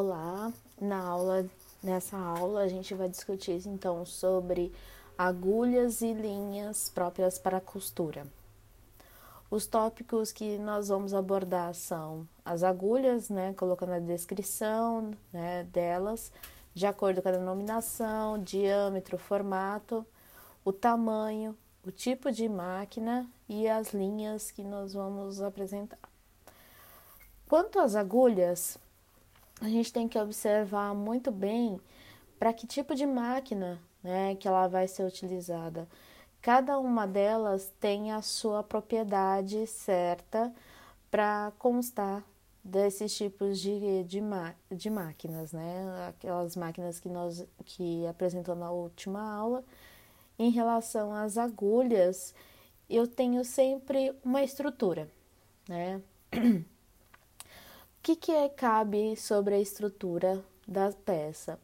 Olá, na aula nessa aula a gente vai discutir então sobre agulhas e linhas próprias para costura. Os tópicos que nós vamos abordar são as agulhas, né, colocando a descrição né, delas, de acordo com a denominação, diâmetro, formato, o tamanho, o tipo de máquina e as linhas que nós vamos apresentar. Quanto às agulhas, a gente tem que observar muito bem para que tipo de máquina né, que ela vai ser utilizada. Cada uma delas tem a sua propriedade certa para constar desses tipos de, de, de máquinas, né? Aquelas máquinas que nós que apresentou na última aula. Em relação às agulhas, eu tenho sempre uma estrutura, né? que, que é, cabe sobre a estrutura da peça?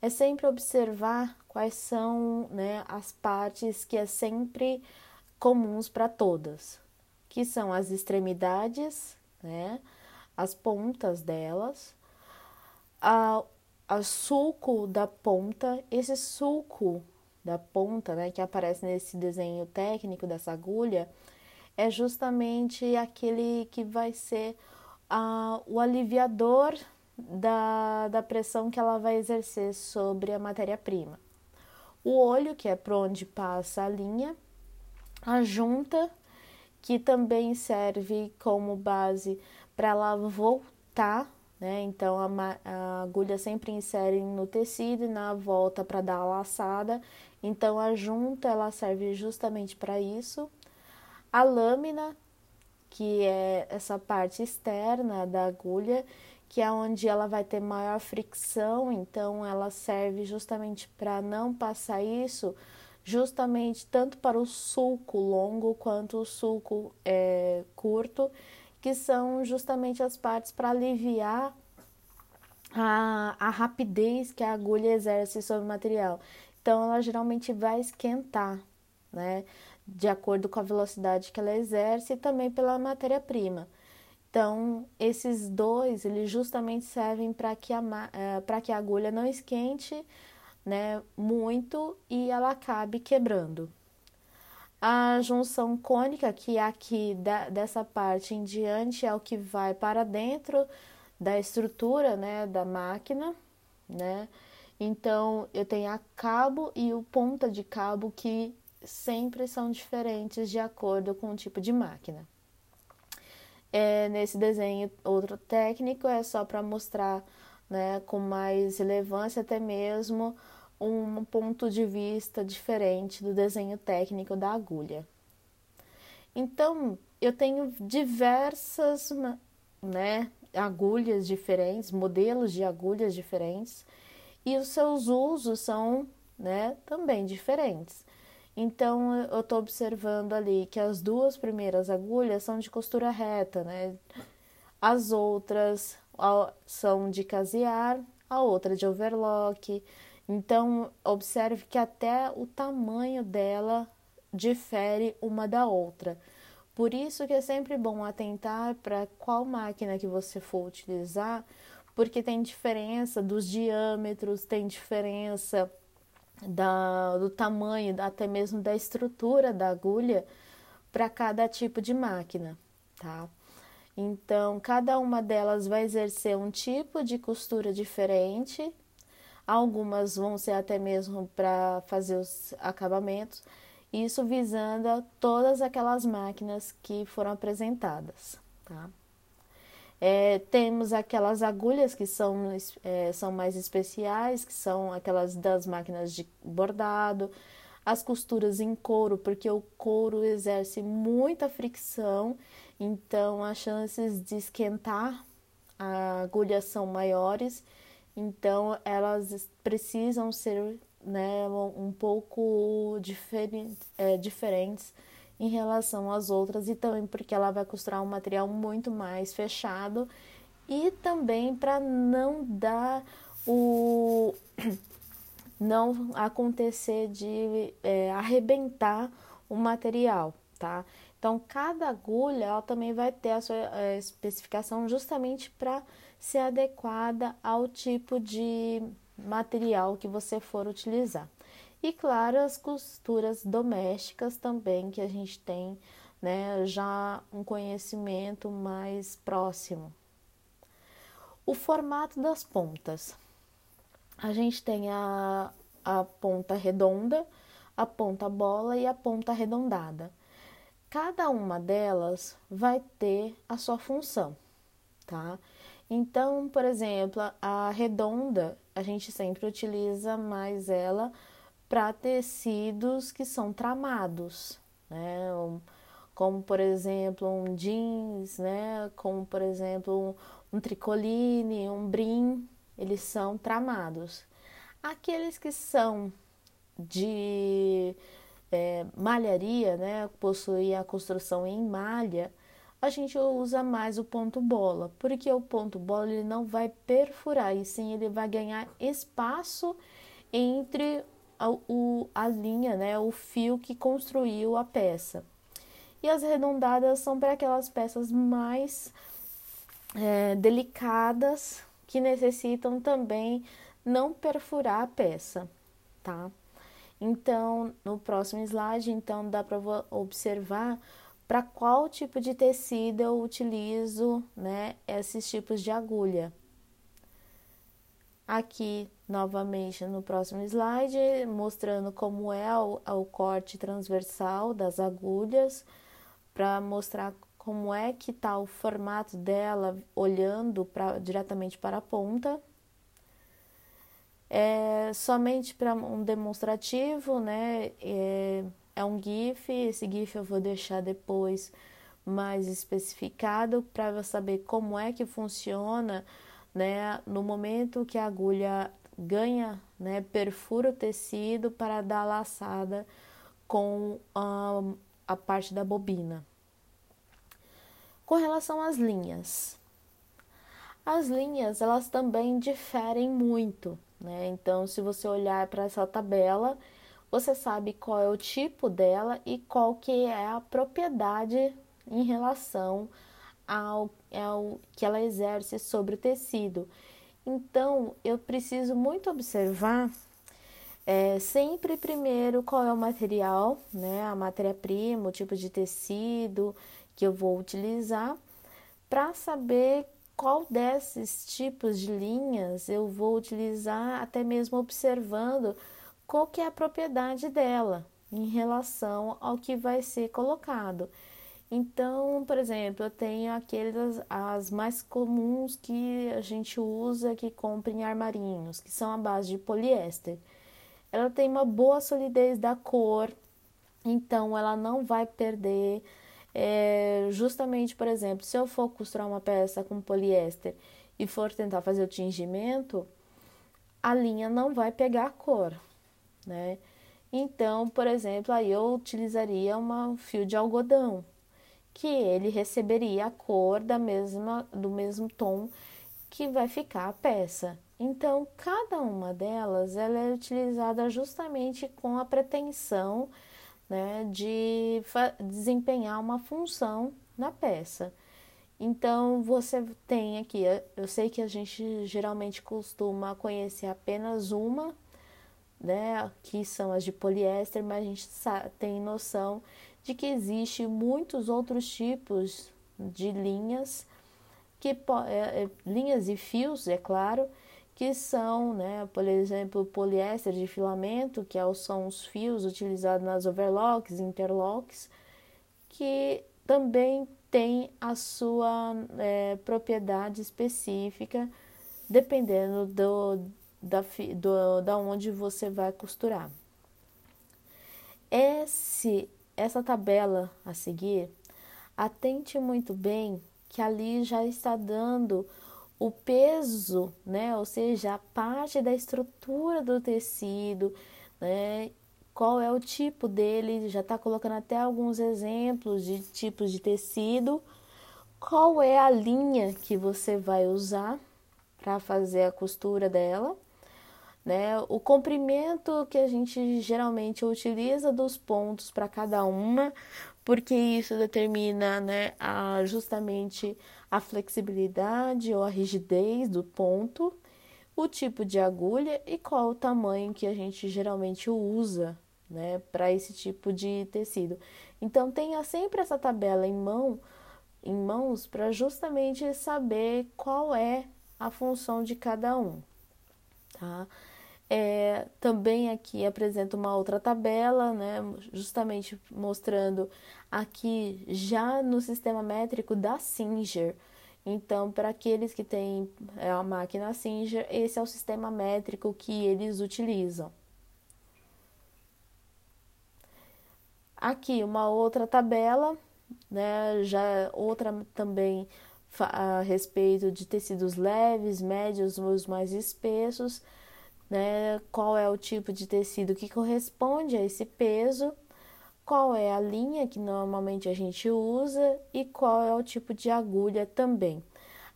É sempre observar quais são né, as partes que é sempre comuns para todas, que são as extremidades, né, as pontas delas, a, a sulco da ponta, esse sulco da ponta, né, que aparece nesse desenho técnico dessa agulha, é justamente aquele que vai ser a, o aliviador da, da pressão que ela vai exercer sobre a matéria-prima. O olho, que é por onde passa a linha, a junta, que também serve como base para ela voltar, né? Então a, a, agulha sempre insere no tecido e na volta para dar a laçada. Então a junta ela serve justamente para isso. A lâmina, que é essa parte externa da agulha, que é onde ela vai ter maior fricção, então ela serve justamente para não passar isso, justamente tanto para o sulco longo quanto o sulco é, curto, que são justamente as partes para aliviar a, a rapidez que a agulha exerce sobre o material. Então ela geralmente vai esquentar, né? De acordo com a velocidade que ela exerce e também pela matéria-prima. Então, esses dois, eles justamente servem para que, a, é, que a agulha não esquente né, muito e ela acabe quebrando. A junção cônica, que é aqui da, dessa parte em diante, é o que vai para dentro da estrutura né, da máquina, né? Então, eu tenho a cabo e o ponta de cabo que sempre são diferentes de acordo com o tipo de máquina. É, nesse desenho, outro técnico é só para mostrar né, com mais relevância até mesmo um ponto de vista diferente do desenho técnico da agulha. Então, eu tenho diversas né, agulhas diferentes, modelos de agulhas diferentes, e os seus usos são né, também diferentes. Então eu estou observando ali que as duas primeiras agulhas são de costura reta, né? As outras são de casear, a outra de overlock. Então observe que até o tamanho dela difere uma da outra. Por isso que é sempre bom atentar para qual máquina que você for utilizar, porque tem diferença dos diâmetros, tem diferença da, do tamanho, até mesmo da estrutura da agulha para cada tipo de máquina, tá? Então, cada uma delas vai exercer um tipo de costura diferente. Algumas vão ser até mesmo para fazer os acabamentos, isso visando todas aquelas máquinas que foram apresentadas, tá? É, temos aquelas agulhas que são, é, são mais especiais, que são aquelas das máquinas de bordado, as costuras em couro, porque o couro exerce muita fricção, então as chances de esquentar a agulha são maiores, então elas precisam ser né, um pouco diferente, é, diferentes em relação às outras e também porque ela vai costurar um material muito mais fechado e também para não dar o não acontecer de é, arrebentar o material, tá? Então, cada agulha ela também vai ter a sua eh, especificação justamente para ser adequada ao tipo de material que você for utilizar. E claro, as costuras domésticas também que a gente tem, né, já um conhecimento mais próximo. O formato das pontas. A gente tem a, a ponta redonda, a ponta bola e a ponta arredondada. Cada uma delas vai ter a sua função, tá? Então, por exemplo, a redonda, a gente sempre utiliza mais ela para tecidos que são tramados, né? Como, por exemplo, um jeans, né? Como, por exemplo, um tricoline, um brim, eles são tramados. Aqueles que são de é, malharia, né, possuem a construção em malha, a gente usa mais o ponto bola, porque o ponto bola ele não vai perfurar, e sim ele vai ganhar espaço entre a, o, a linha, né, o fio que construiu a peça. E as arredondadas são para aquelas peças mais é, delicadas que necessitam também não perfurar a peça, tá? Então, no próximo slide, então dá para observar para qual tipo de tecido eu utilizo, né, esses tipos de agulha. Aqui, novamente, no próximo slide, mostrando como é o, o corte transversal das agulhas, para mostrar como é que está o formato dela olhando pra, diretamente para a ponta. É somente para um demonstrativo, né? É, é um GIF, esse GIF eu vou deixar depois mais especificado para saber como é que funciona, né? No momento que a agulha ganha, né? Perfura o tecido para dar laçada com a, a parte da bobina. Com relação às linhas, as linhas elas também diferem muito, né? Então, se você olhar para essa tabela, você sabe qual é o tipo dela e qual que é a propriedade em relação ao, ao que ela exerce sobre o tecido. Então, eu preciso muito observar é, sempre primeiro qual é o material, né, a matéria-prima, o tipo de tecido que eu vou utilizar, para saber qual desses tipos de linhas eu vou utilizar, até mesmo observando qual que é a propriedade dela em relação ao que vai ser colocado. Então, por exemplo, eu tenho aquelas as mais comuns que a gente usa que compra em armarinhos, que são a base de poliéster. Ela tem uma boa solidez da cor, então ela não vai perder. É, justamente, por exemplo, se eu for costurar uma peça com poliéster e for tentar fazer o tingimento, a linha não vai pegar a cor, né? Então, por exemplo, aí eu utilizaria um fio de algodão, que ele receberia a cor da mesma, do mesmo tom que vai ficar a peça. Então, cada uma delas ela é utilizada justamente com a pretensão né, de desempenhar uma função na peça. Então, você tem aqui, eu sei que a gente geralmente costuma conhecer apenas uma né, que são as de poliéster, mas a gente tem noção de que existe muitos outros tipos de linhas que é, é, linhas e fios, é claro, que são, né, por exemplo, poliéster de filamento, que é são os fios utilizados nas overlocks, interlocks, que também tem a sua é, propriedade específica, dependendo do, da, do, da onde você vai costurar. Esse, essa tabela a seguir, atente muito bem que ali já está dando o peso, né? Ou seja, a parte da estrutura do tecido, né? Qual é o tipo dele? Já está colocando até alguns exemplos de tipos de tecido. Qual é a linha que você vai usar para fazer a costura dela? Né? O comprimento que a gente geralmente utiliza dos pontos para cada uma, porque isso determina né, a, justamente a flexibilidade ou a rigidez do ponto, o tipo de agulha e qual o tamanho que a gente geralmente usa né, para esse tipo de tecido. Então tenha sempre essa tabela em mão, em mãos, para justamente saber qual é a função de cada um, tá? É, também aqui apresento uma outra tabela, né, justamente mostrando aqui já no sistema métrico da Singer. Então, para aqueles que têm é, a máquina Singer, esse é o sistema métrico que eles utilizam. Aqui uma outra tabela, né, já outra também a respeito de tecidos leves, médios, os mais espessos né? Qual é o tipo de tecido que corresponde a esse peso, qual é a linha que normalmente a gente usa e qual é o tipo de agulha também.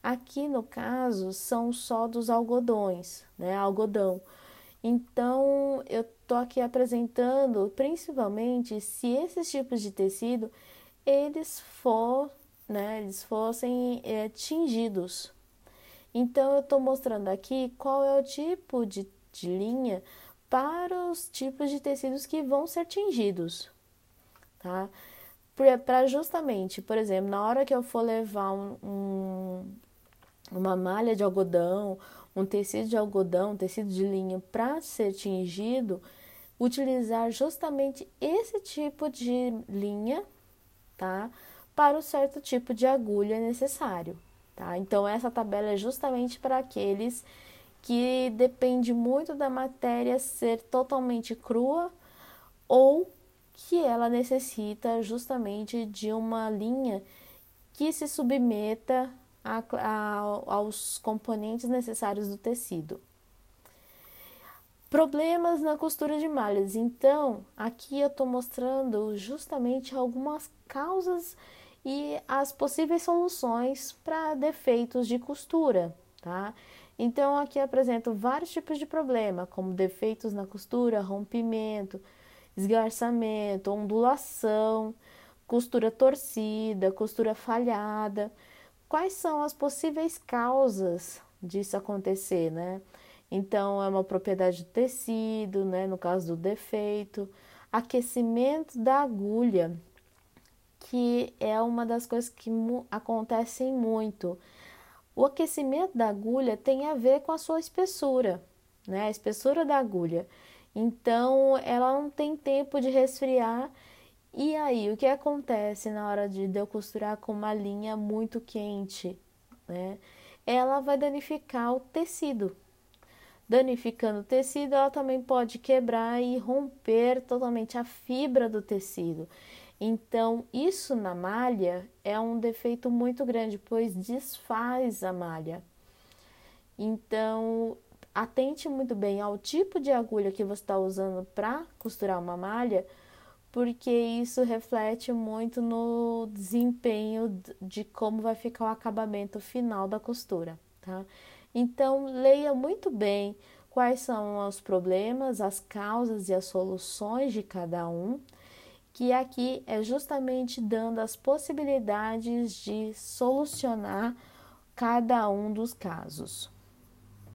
Aqui no caso são só dos algodões, né? Algodão. Então eu tô aqui apresentando principalmente se esses tipos de tecido eles for, né? Eles fossem é, tingidos. Então eu estou mostrando aqui qual é o tipo de de linha para os tipos de tecidos que vão ser tingidos, tá? Para justamente, por exemplo, na hora que eu for levar um, um, uma malha de algodão, um tecido de algodão, um tecido de linha para ser tingido, utilizar justamente esse tipo de linha, tá? Para o certo tipo de agulha necessário, tá? Então, essa tabela é justamente para aqueles que depende muito da matéria ser totalmente crua ou que ela necessita justamente de uma linha que se submeta a, a, aos componentes necessários do tecido. Problemas na costura de malhas. Então, aqui eu estou mostrando justamente algumas causas e as possíveis soluções para defeitos de costura, tá? Então, aqui apresento vários tipos de problema, como defeitos na costura, rompimento, esgarçamento, ondulação, costura torcida, costura falhada. Quais são as possíveis causas disso acontecer, né? Então, é uma propriedade do tecido, né? No caso do defeito, aquecimento da agulha, que é uma das coisas que acontecem muito o aquecimento da agulha tem a ver com a sua espessura, né? A espessura da agulha. Então, ela não tem tempo de resfriar. E aí, o que acontece na hora de eu costurar com uma linha muito quente, né? Ela vai danificar o tecido. Danificando o tecido, ela também pode quebrar e romper totalmente a fibra do tecido. Então, isso na malha é um defeito muito grande, pois desfaz a malha. Então, atente muito bem ao tipo de agulha que você está usando para costurar uma malha, porque isso reflete muito no desempenho de como vai ficar o acabamento final da costura, tá? Então, leia muito bem quais são os problemas, as causas e as soluções de cada um que aqui é justamente dando as possibilidades de solucionar cada um dos casos.